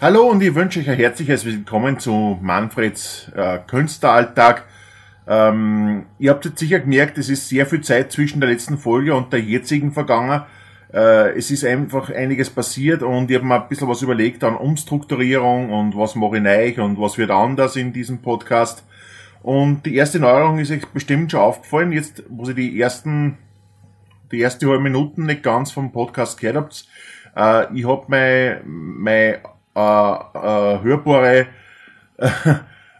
Hallo und ich wünsche euch ein herzliches Willkommen zu Manfreds äh, Künstleralltag. Ähm, ihr habt jetzt sicher gemerkt, es ist sehr viel Zeit zwischen der letzten Folge und der jetzigen vergangen. Äh, es ist einfach einiges passiert und ich habe mir ein bisschen was überlegt an Umstrukturierung und was mache ich neu und was wird anders in diesem Podcast. Und die erste Neuerung ist euch bestimmt schon aufgefallen, jetzt wo sie die ersten, die erste halbe Minuten nicht ganz vom Podcast gehört habt. Äh, ich habe meine, meine äh, äh, hörbare äh,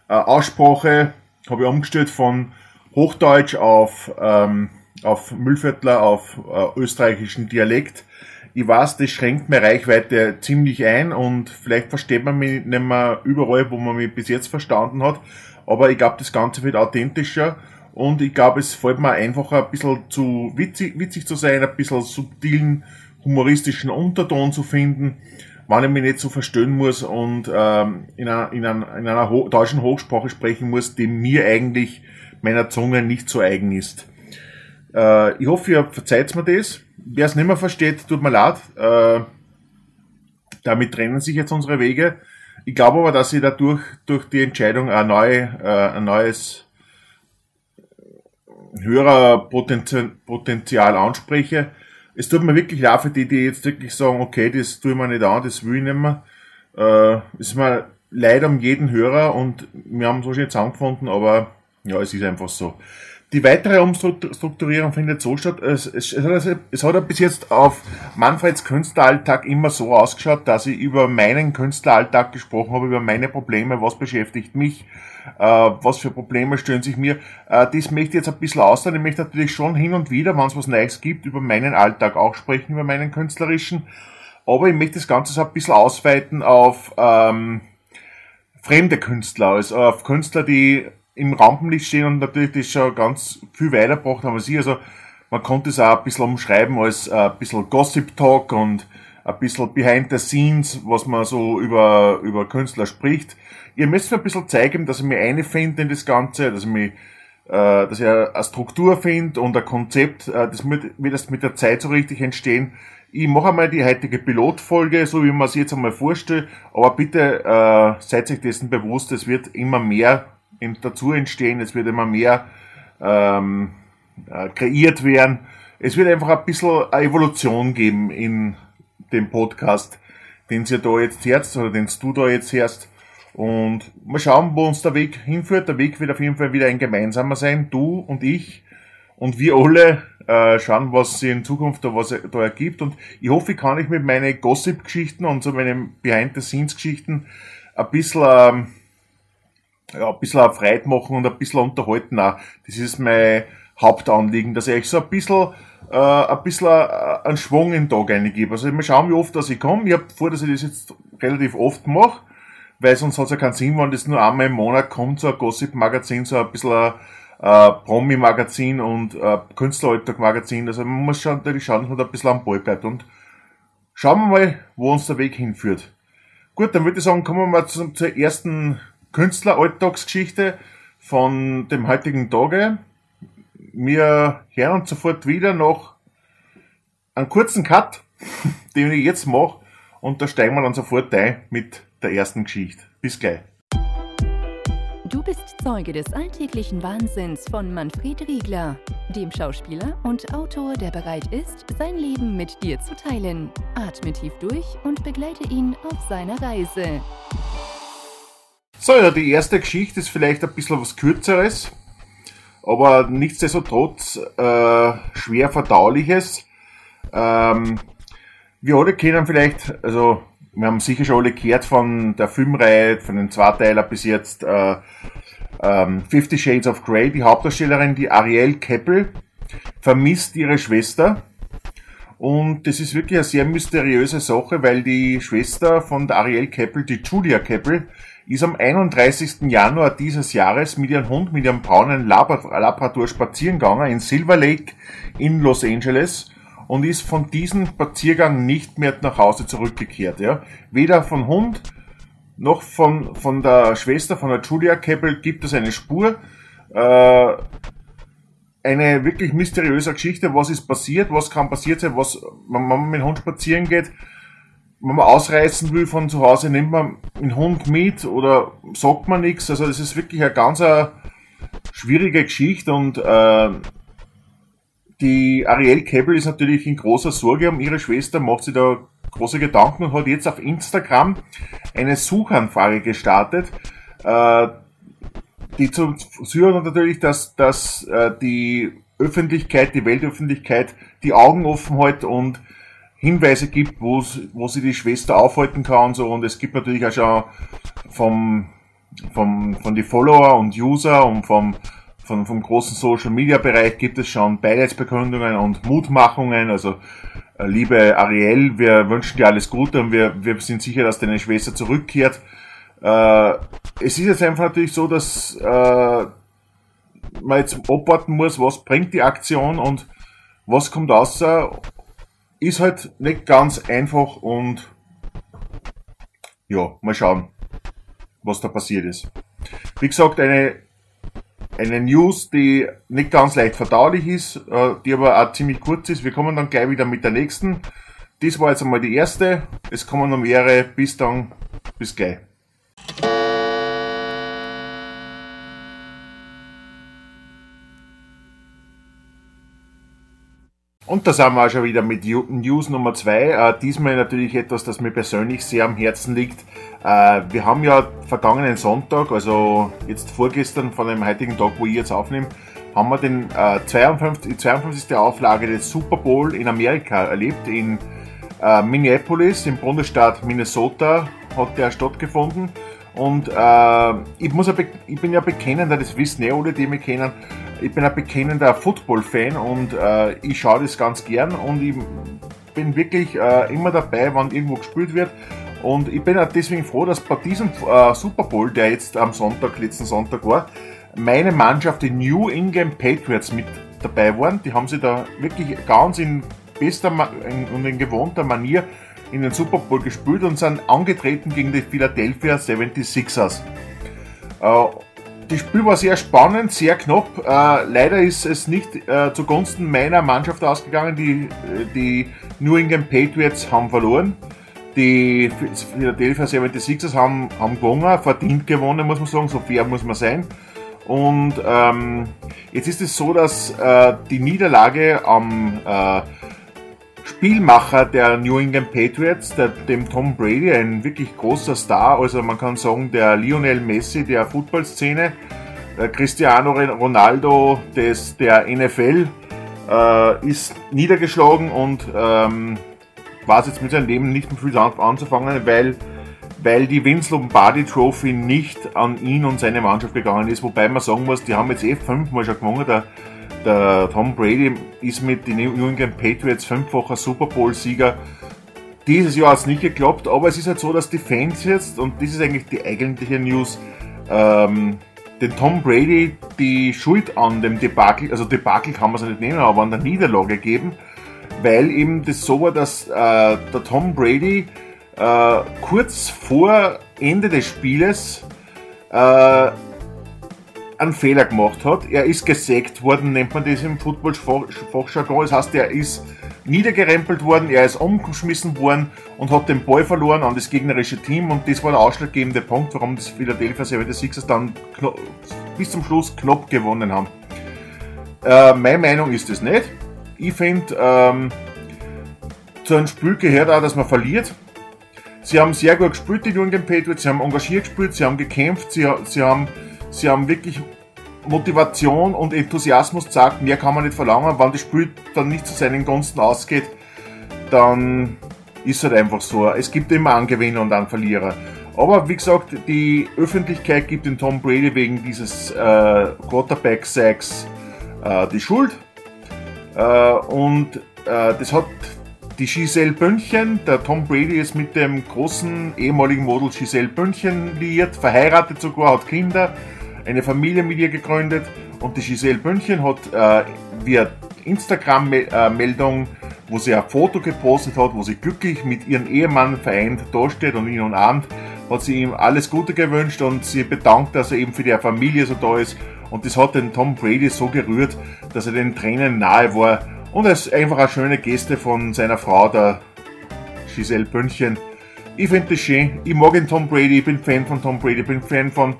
Aussprache habe ich umgestellt von Hochdeutsch auf, ähm, auf Müllviertler, auf äh, österreichischen Dialekt. Ich weiß, das schränkt meine Reichweite ziemlich ein und vielleicht versteht man mich nicht mehr überall, wo man mich bis jetzt verstanden hat. Aber ich glaube, das Ganze wird authentischer und ich glaube, es fällt mir einfacher, ein bisschen zu witzig, witzig zu sein, ein bisschen subtilen, humoristischen Unterton zu finden wenn ich mich nicht so verstehen muss und ähm, in einer, in einer, in einer ho deutschen Hochsprache sprechen muss, die mir eigentlich meiner Zunge nicht so eigen ist. Äh, ich hoffe, ihr verzeiht mir das. Wer es nicht mehr versteht, tut mir leid. Äh, damit trennen sich jetzt unsere Wege. Ich glaube aber, dass ich dadurch durch die Entscheidung ein, neue, äh, ein neues Hörerpotenzial anspreche es tut mir wirklich leid für die, die jetzt wirklich sagen, okay, das tue ich mir nicht an, das will ich nicht mehr. Äh, es ist mir leid um jeden Hörer und wir haben so schön zusammengefunden, aber ja, es ist einfach so. Die weitere Umstrukturierung findet so statt, es, es, es, hat bis jetzt auf Manfreds Künstleralltag immer so ausgeschaut, dass ich über meinen Künstleralltag gesprochen habe, über meine Probleme, was beschäftigt mich, äh, was für Probleme stellen sich mir. Äh, das möchte ich jetzt ein bisschen ausdrücken. Ich möchte natürlich schon hin und wieder, wenn es was Neues gibt, über meinen Alltag auch sprechen, über meinen künstlerischen. Aber ich möchte das Ganze so ein bisschen ausweiten auf ähm, fremde Künstler, also auf Künstler, die im Rampenlicht stehen und natürlich das schon ganz viel weitergebracht haben als ich. Also man konnte es auch ein bisschen umschreiben als äh, ein bisschen Gossip Talk und ein bisschen behind the scenes, was man so über, über Künstler spricht. Ihr müsst mir ein bisschen zeigen, dass ich mich einfinde in das Ganze, dass ich mich, äh, dass ich eine Struktur finde und ein Konzept, äh, das wird, erst mit der Zeit so richtig entstehen. Ich mache einmal die heutige Pilotfolge, so wie man es jetzt einmal vorstellt, aber bitte äh, seid euch dessen bewusst, es wird immer mehr dazu entstehen, es wird immer mehr ähm, äh, kreiert werden. Es wird einfach ein bisschen eine Evolution geben in dem Podcast, den ihr da jetzt hörst oder den du da jetzt hörst. Und mal schauen, wo uns der Weg hinführt. Der Weg wird auf jeden Fall wieder ein gemeinsamer sein, du und ich und wir alle äh, schauen, was sich in Zukunft da, was da ergibt. Und ich hoffe, ich kann ich mit meinen Gossip-Geschichten und so meinen Behind-the-Scenes-Geschichten ein bisschen ähm, ja, ein bisschen Freude machen und ein bisschen unterhalten auch. Das ist mein Hauptanliegen, dass ich euch so ein bisschen, äh, ein bisschen äh, einen Schwung in den Tag eingebe. Also mal schauen, wie oft dass ich komme. Ich habe vor, dass ich das jetzt relativ oft mache, weil sonst hat es ja keinen Sinn, wenn das nur einmal im Monat kommt, so ein Gossip-Magazin, so ein bisschen ein äh, Promi-Magazin und äh, Künstleralltag-Magazin. Also man muss schon natürlich schauen, dass man da ein bisschen am Ball bleibt. Und schauen wir mal, wo uns der Weg hinführt. Gut, dann würde ich sagen, kommen wir mal zum, zur ersten Künstleralltagsgeschichte von dem heutigen Tage. Wir hören uns sofort wieder noch einen kurzen Cut, den ich jetzt mache, und da steigen wir dann sofort ein mit der ersten Geschichte. Bis gleich. Du bist Zeuge des alltäglichen Wahnsinns von Manfred Riegler, dem Schauspieler und Autor, der bereit ist, sein Leben mit dir zu teilen. Atme tief durch und begleite ihn auf seiner Reise. So, ja, die erste Geschichte ist vielleicht ein bisschen was Kürzeres, aber nichtsdestotrotz äh, schwer verdauliches. Ähm, wir alle kennen vielleicht, also wir haben sicher schon alle gehört von der Filmreihe, von den Zweiteiler bis jetzt äh, ähm, Fifty Shades of Grey. Die Hauptdarstellerin, die Ariel Keppel, vermisst ihre Schwester. Und das ist wirklich eine sehr mysteriöse Sache, weil die Schwester von der Ariel Keppel, die Julia Keppel, ist am 31. Januar dieses Jahres mit ihrem Hund, mit ihrem braunen Labrador spazieren gegangen in Silver Lake in Los Angeles und ist von diesem Spaziergang nicht mehr nach Hause zurückgekehrt. Ja. Weder von Hund noch von, von der Schwester, von der Julia Keppel, gibt es eine Spur. Äh, eine wirklich mysteriöse Geschichte, was ist passiert, was kann passiert sein, was, wenn man mit dem Hund spazieren geht, wenn man ausreißen will von zu Hause, nimmt man einen Hund mit oder sagt man nichts. Also das ist wirklich eine ganz eine schwierige Geschichte und äh, die Ariel Kebbel ist natürlich in großer Sorge um ihre Schwester, macht sie da große Gedanken und hat jetzt auf Instagram eine Suchanfrage gestartet, äh, die zu führen natürlich, dass, dass äh, die Öffentlichkeit, die Weltöffentlichkeit die Augen offen hält und Hinweise gibt, wo, wo sie die Schwester aufhalten kann und so. Und es gibt natürlich auch schon vom, vom, von die Follower und User und vom, vom, vom großen Social Media Bereich gibt es schon Beileidsbekundungen und Mutmachungen. Also, äh, liebe Ariel, wir wünschen dir alles Gute und wir, wir sind sicher, dass deine Schwester zurückkehrt. Äh, es ist jetzt einfach natürlich so, dass äh, man jetzt abwarten muss, was bringt die Aktion und was kommt außer ist halt nicht ganz einfach und ja, mal schauen, was da passiert ist. Wie gesagt, eine, eine News, die nicht ganz leicht verdaulich ist, äh, die aber auch ziemlich kurz ist. Wir kommen dann gleich wieder mit der nächsten. Das war jetzt einmal die erste. Es kommen noch mehrere. Bis dann. Bis gleich. Und da sind wir auch schon wieder mit News Nummer zwei. Äh, diesmal natürlich etwas, das mir persönlich sehr am Herzen liegt. Äh, wir haben ja vergangenen Sonntag, also jetzt vorgestern von dem heutigen Tag, wo ich jetzt aufnehme, haben wir den äh, 52, die 52. Auflage des Super Bowl in Amerika erlebt. In äh, Minneapolis, im Bundesstaat Minnesota, hat der stattgefunden. Und äh, ich, muss ja ich bin ja bekennender, das wissen ja alle, die mich kennen, ich bin ein bekennender Football-Fan und äh, ich schaue das ganz gern und ich bin wirklich äh, immer dabei, wann irgendwo gespielt wird. Und ich bin auch deswegen froh, dass bei diesem äh, Super Bowl, der jetzt am Sonntag, letzten Sonntag war, meine Mannschaft, die New England Patriots, mit dabei waren. Die haben sie da wirklich ganz in bester und in gewohnter Manier in den Super Bowl gespielt und sind angetreten gegen die Philadelphia 76ers. Äh, das Spiel war sehr spannend, sehr knapp. Äh, leider ist es nicht äh, zugunsten meiner Mannschaft ausgegangen. Die, äh, die New England Patriots haben verloren. Die Philadelphia 76ers haben, haben gewonnen, verdient gewonnen, muss man sagen. So fair muss man sein. Und ähm, jetzt ist es so, dass äh, die Niederlage am äh, Spielmacher der New England Patriots, der, dem Tom Brady, ein wirklich großer Star, also man kann sagen der Lionel Messi der Footballszene, der Cristiano Ronaldo des, der NFL, äh, ist niedergeschlagen und ähm, weiß jetzt mit seinem Leben nicht mehr viel anzufangen, weil, weil die Vince Lombardi Trophy nicht an ihn und seine Mannschaft gegangen ist, wobei man sagen muss, die haben jetzt eh fünfmal schon gewonnen, der der Tom Brady ist mit den New England Patriots fünffacher Super Bowl-Sieger. Dieses Jahr hat es nicht geklappt, aber es ist halt so, dass die Fans jetzt, und das ist eigentlich die eigentliche News, ähm, den Tom Brady die Schuld an dem Debakel, also Debakel kann man es nicht nennen, aber an der Niederlage geben, weil eben das so war, dass äh, der Tom Brady äh, kurz vor Ende des Spieles äh, einen Fehler gemacht hat. Er ist gesägt worden, nennt man das im Football-Fachjargon. Das heißt, er ist niedergerempelt worden, er ist umgeschmissen worden und hat den Ball verloren an das gegnerische Team und das war der ausschlaggebende Punkt, warum das Philadelphia 76ers dann bis zum Schluss knapp gewonnen haben. Äh, meine Meinung ist es nicht. Ich finde, ähm, zu einem Spiel gehört auch, dass man verliert. Sie haben sehr gut gespielt, die jungen Patriots, sie haben engagiert gespielt, sie haben gekämpft, sie, sie haben sie haben wirklich Motivation und Enthusiasmus gezeigt. Mehr kann man nicht verlangen. Wenn das Spiel dann nicht zu seinen Gunsten ausgeht, dann ist es halt einfach so. Es gibt immer einen Gewinner und einen Verlierer. Aber wie gesagt, die Öffentlichkeit gibt den Tom Brady wegen dieses äh, Quarterback-Sacks äh, die Schuld. Äh, und äh, das hat die Giselle Bönnchen, der Tom Brady ist mit dem großen ehemaligen Model Giselle Bönnchen liiert, verheiratet sogar, hat Kinder eine Familie mit ihr gegründet und die Giselle Bündchen hat äh, via Instagram-Meldung, wo sie ein Foto gepostet hat, wo sie glücklich mit ihrem Ehemann vereint dasteht und ihn umarmt, hat sie ihm alles Gute gewünscht und sie bedankt, dass er eben für die Familie so da ist. Und das hat den Tom Brady so gerührt, dass er den Tränen nahe war. Und es ist einfach eine schöne Geste von seiner Frau, der Giselle Bündchen. Ich finde das schön. Ich mag den Tom Brady, ich bin Fan von Tom Brady, ich bin Fan von,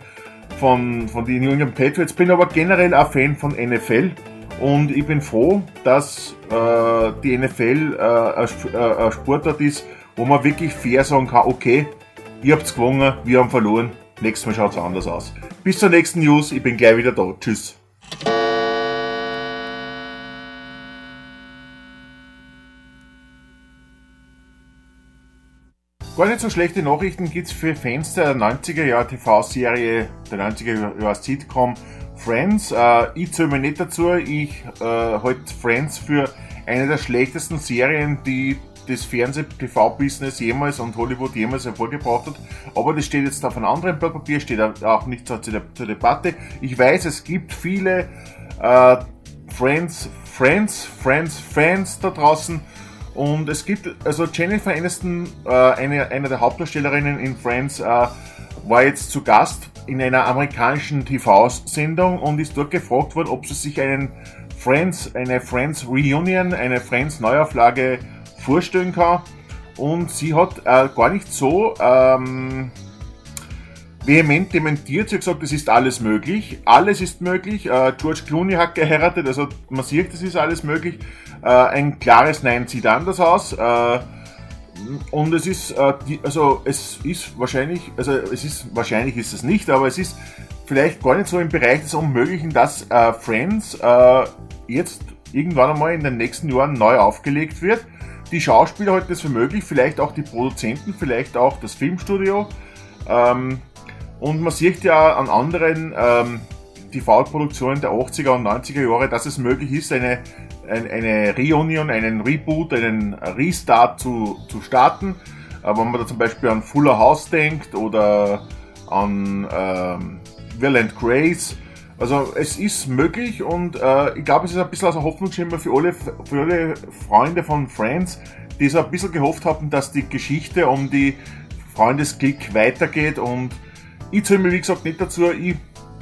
von, von den New England Patriots, bin aber generell auch Fan von NFL. Und ich bin froh, dass äh, die NFL äh, äh, ein Sportart ist, wo man wirklich fair sagen kann, okay, ihr habt's gewonnen, wir haben verloren, nächstes Mal schaut's anders aus. Bis zur nächsten News, ich bin gleich wieder da. Tschüss. Gar nicht so schlechte Nachrichten gibt's für Fans der 90er Jahre TV-Serie, der 90er Jahre Sitcom Friends. Äh, ich zähle mich nicht dazu. Ich äh, halte Friends für eine der schlechtesten Serien, die das Fernseh-TV-Business jemals und Hollywood jemals hervorgebracht hat. Aber das steht jetzt auf einem anderen Blatt Papier, steht auch nicht zur, zur Debatte. Ich weiß, es gibt viele äh, Friends, Friends, Friends, Fans da draußen, und es gibt, also Jennifer Aniston, äh, eine, eine der Hauptdarstellerinnen in Friends, äh, war jetzt zu Gast in einer amerikanischen TV-Sendung und ist dort gefragt worden, ob sie sich einen Friends, eine Friends Reunion, eine Friends Neuauflage vorstellen kann. Und sie hat äh, gar nicht so ähm, vehement dementiert. Sie hat gesagt, es ist alles möglich. Alles ist möglich. Äh, George Clooney hat geheiratet, also man sieht, es ist alles möglich. Äh, ein klares Nein sieht anders aus. Äh, und es ist, äh, also es ist wahrscheinlich, also es ist, wahrscheinlich ist es nicht, aber es ist vielleicht gar nicht so im Bereich des Unmöglichen, dass Friends jetzt irgendwann einmal in den nächsten Jahren neu aufgelegt wird. Die Schauspieler halten es für möglich, vielleicht auch die Produzenten, vielleicht auch das Filmstudio. Ähm, und man sieht ja an anderen ähm, TV-Produktionen der 80er und 90er Jahre, dass es möglich ist, eine eine Reunion, einen Reboot, einen Restart zu, zu starten. Äh, wenn man da zum Beispiel an Fuller House denkt oder an ähm, Will and Grace. Also es ist möglich und äh, ich glaube, es ist ein bisschen aus der Hoffnungsschimmer für alle, für alle Freunde von Friends, die so ein bisschen gehofft haben, dass die Geschichte um die Freundesklick weitergeht und ich zähle mir wie gesagt nicht dazu, ich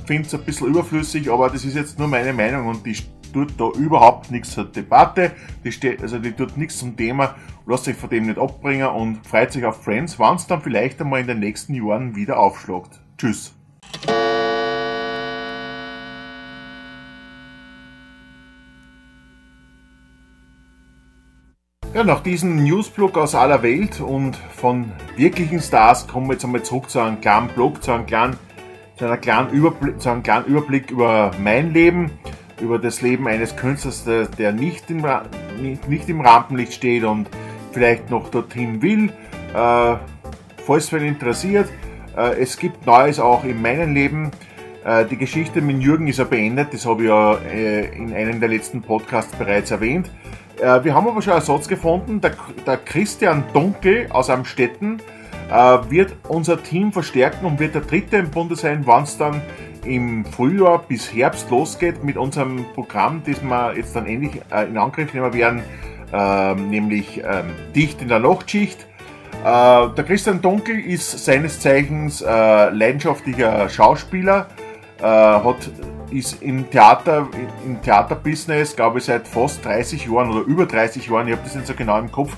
finde es ein bisschen überflüssig, aber das ist jetzt nur meine Meinung und die tut da überhaupt nichts zur Debatte, die steht, also die tut nichts zum Thema, lasst sich von dem nicht abbringen und freut sich auf Friends, wann es dann vielleicht einmal in den nächsten Jahren wieder aufschlagt. Tschüss. Ja, nach diesem Newsblog aus aller Welt und von wirklichen Stars kommen wir jetzt einmal zurück zu einem kleinen Blog, zu einem kleinen, zu einer kleinen Überblick, zu einem kleinen Überblick über mein Leben über das Leben eines Künstlers, der, der nicht, im, nicht, nicht, im Rampenlicht steht und vielleicht noch dorthin will. Äh, falls es wen interessiert, äh, es gibt Neues auch in meinem Leben. Äh, die Geschichte mit Jürgen ist ja beendet, das habe ich ja äh, in einem der letzten Podcasts bereits erwähnt. Äh, wir haben aber schon Ersatz gefunden. Der, der Christian Dunkel aus Amstetten äh, wird unser Team verstärken und wird der dritte im Bunde sein, wann es dann im Frühjahr bis Herbst losgeht mit unserem Programm, das wir jetzt dann endlich äh, in Angriff nehmen werden, äh, nämlich ähm, Dicht in der Nachtschicht. Äh, der Christian Dunkel ist seines Zeichens äh, leidenschaftlicher Schauspieler, äh, hat, ist im Theater, im Theaterbusiness, glaube ich, seit fast 30 Jahren oder über 30 Jahren, ich habe das nicht so genau im Kopf,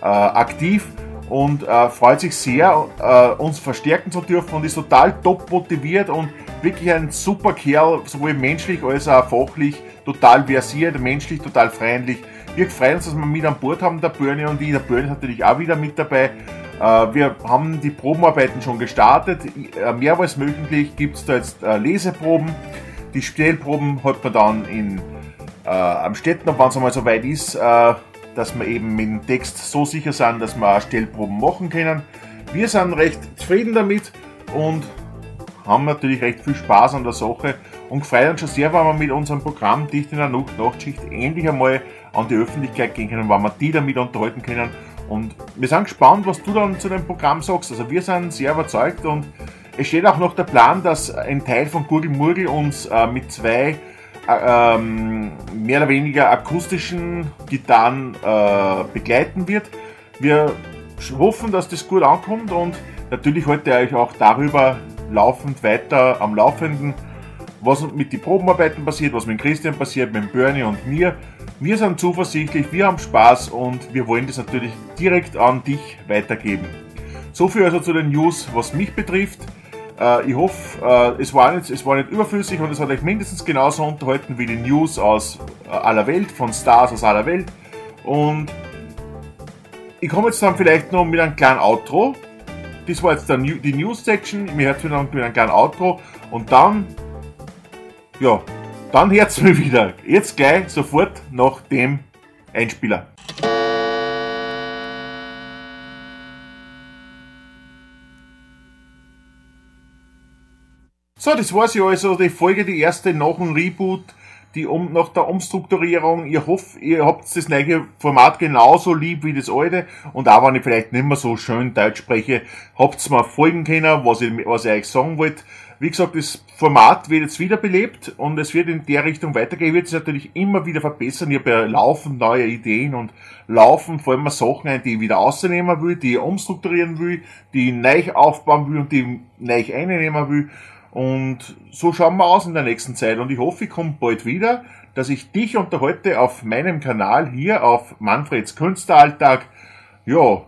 äh, aktiv und äh, freut sich sehr, äh, uns verstärken zu dürfen und ist total top motiviert und wirklich ein super Kerl, sowohl menschlich als auch fachlich, total versiert, menschlich total freundlich. Wir freuen uns, dass wir mit an Bord haben, der Börne und ich. Der Börne ist natürlich auch wieder mit dabei. Äh, wir haben die Probenarbeiten schon gestartet. Äh, mehrmals möglich gibt es da jetzt äh, Leseproben. Die Stellproben hat man dann in, äh, am Städten, wenn es einmal so weit ist, äh, dass wir eben mit dem Text so sicher sind, dass wir auch Stellproben machen können. Wir sind recht zufrieden damit und haben natürlich recht viel Spaß an der Sache und freuen uns schon sehr, wenn wir mit unserem Programm Dicht in der Nacht Nachtschicht endlich einmal an die Öffentlichkeit gehen können, wenn wir die damit unterhalten können. Und wir sind gespannt, was du dann zu dem Programm sagst. Also wir sind sehr überzeugt und es steht auch noch der Plan, dass ein Teil von Gurgel Murgel uns äh, mit zwei äh, ähm, mehr oder weniger akustischen Gitarren äh, begleiten wird. Wir hoffen, dass das gut ankommt und natürlich heute euch auch darüber laufend weiter am Laufenden, was mit den Probenarbeiten passiert, was mit Christian passiert, mit Bernie und mir. Wir sind zuversichtlich, wir haben Spaß und wir wollen das natürlich direkt an dich weitergeben. So viel also zu den News, was mich betrifft. Äh, ich hoffe, äh, es, war nicht, es war nicht überflüssig und es hat euch mindestens genauso unterhalten wie die News aus äh, aller Welt, von Stars aus aller Welt. Und ich komme jetzt dann vielleicht noch mit einem kleinen Outro. Das war jetzt die News-Section. Mir hört wieder mit einem kleinen Outro. Und dann, ja, dann hört es mir wieder. Jetzt gleich sofort nach dem Einspieler. So, das war ja also die Folge, die erste nach dem Reboot die um, nach der Umstrukturierung, ihr hofft, ihr habt das neue Format genauso lieb wie das alte und auch wenn ich vielleicht nicht mehr so schön Deutsch spreche, habt's mir folgen können, was ich, was ich euch sagen wollte. Wie gesagt, das Format wird jetzt wiederbelebt und es wird in der Richtung weitergehen. Ich werde es natürlich immer wieder verbessern. Ich habe ja laufend neue Ideen und laufend vor allem Sachen ein, die ich wieder ausnehmen will, die ich umstrukturieren will, die ich neu aufbauen will und die ich neu einnehmen will. Und so schauen wir aus in der nächsten Zeit. Und ich hoffe, ich komme bald wieder, dass ich dich unterhalte auf meinem Kanal hier auf Manfreds Künstleralltag. Ja,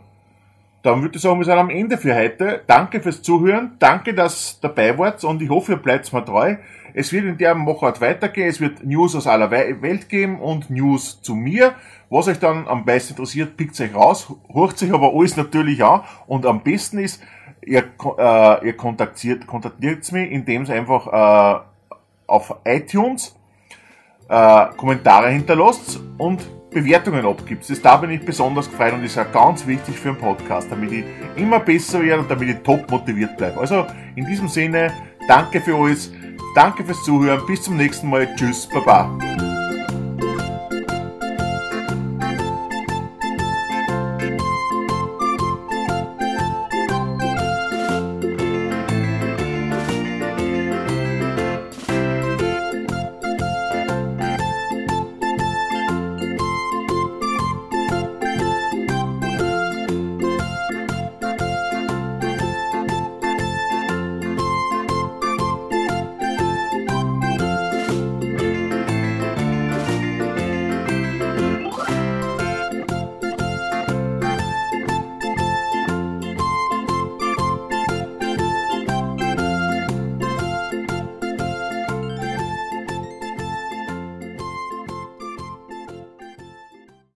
dann würde ich sagen, wir sind am Ende für heute. Danke fürs Zuhören. Danke, dass dabei wart und ich hoffe, ihr bleibt mir treu. Es wird in der Machart weitergehen. Es wird News aus aller Welt geben und News zu mir. Was euch dann am meisten interessiert, pickt euch raus, hört sich aber alles natürlich an und am besten ist, ihr, äh, ihr kontaktiert, kontaktiert mich, indem es einfach äh, auf iTunes äh, Kommentare hinterlasst und Bewertungen abgibt. Das da bin ich besonders gefreut und ist auch ganz wichtig für einen Podcast, damit ich immer besser werde und damit ich top motiviert bleibe. Also in diesem Sinne, danke für alles, danke fürs Zuhören, bis zum nächsten Mal, tschüss, baba.